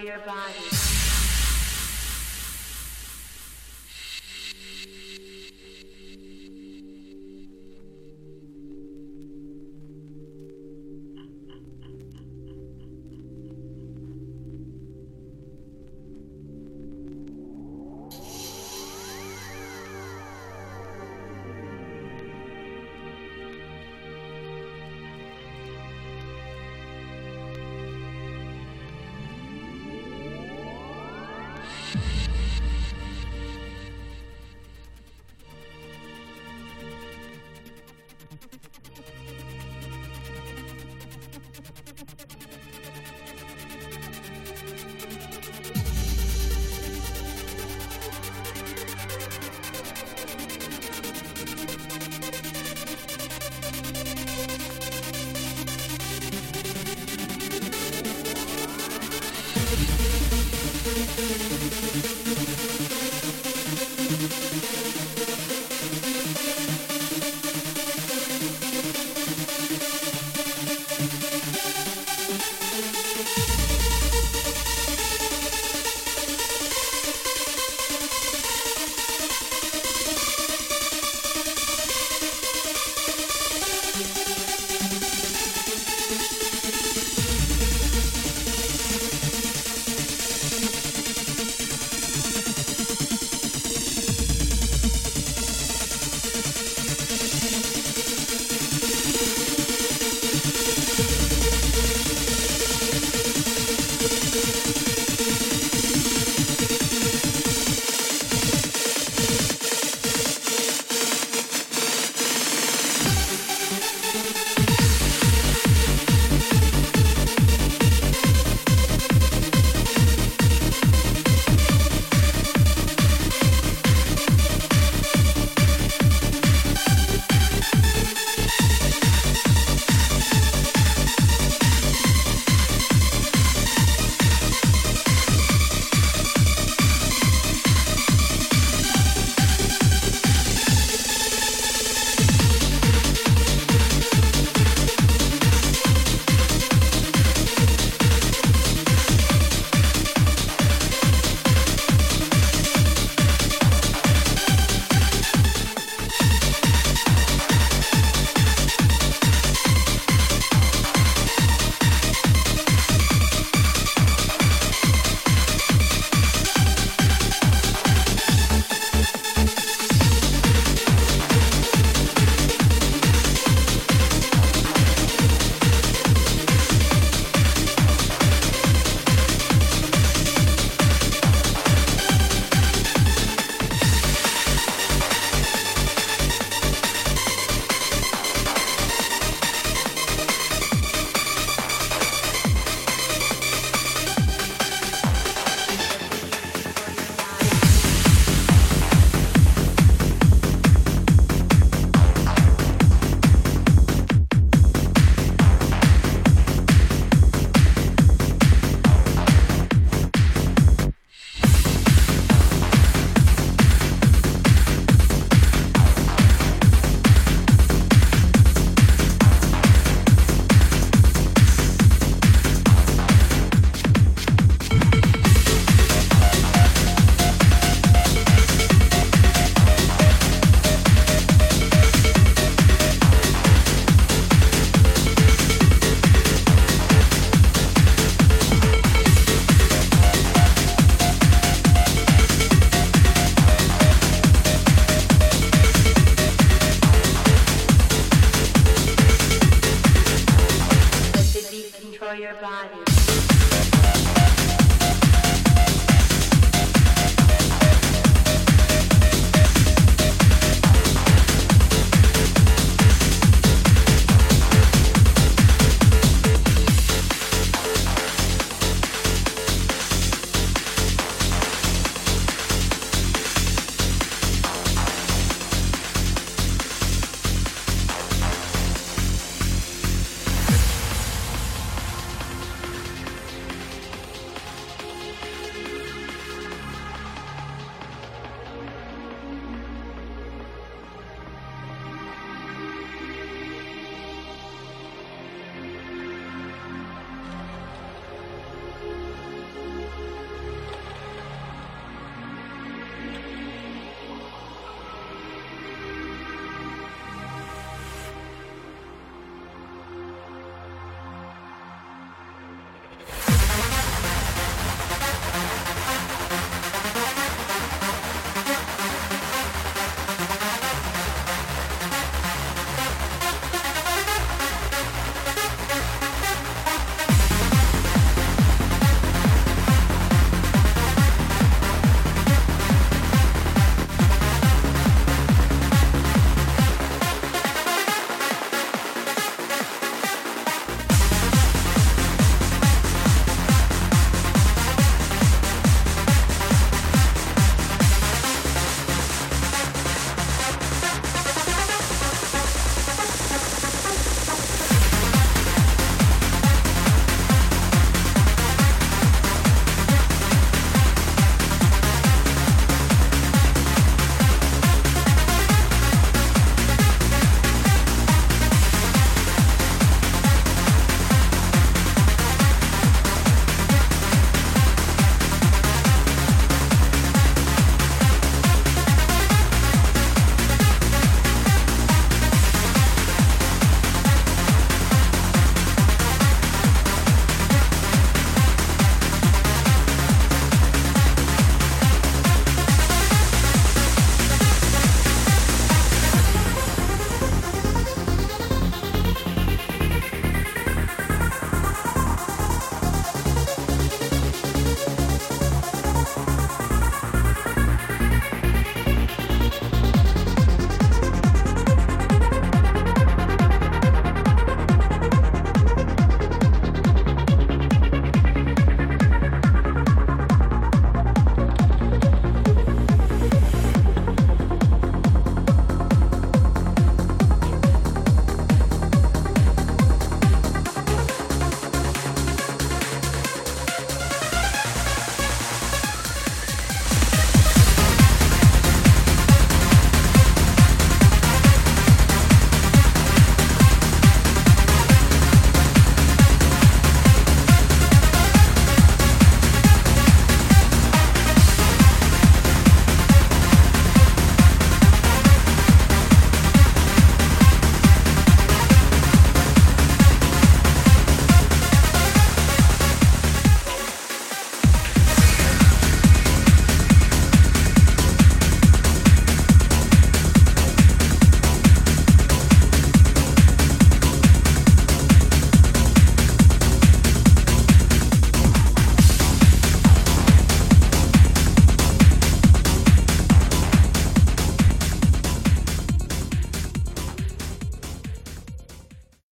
your body.